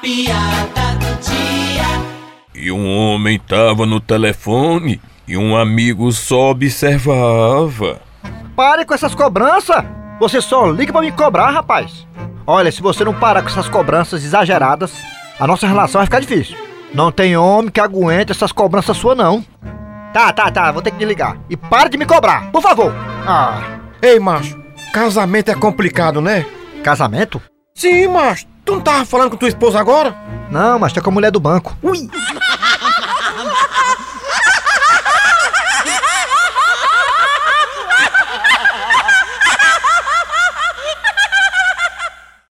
piada do dia. E um homem tava no telefone e um amigo só observava. Pare com essas cobranças! Você só liga pra me cobrar, rapaz. Olha, se você não parar com essas cobranças exageradas, a nossa relação vai ficar difícil. Não tem homem que aguente essas cobranças suas, não. Tá, tá, tá, vou ter que desligar. E pare de me cobrar, por favor. Ah, Ei, macho, casamento é complicado, né? casamento? Sim, macho. Tu não tava falando com tua esposa agora? Não, mas tá com a mulher do banco. Ui!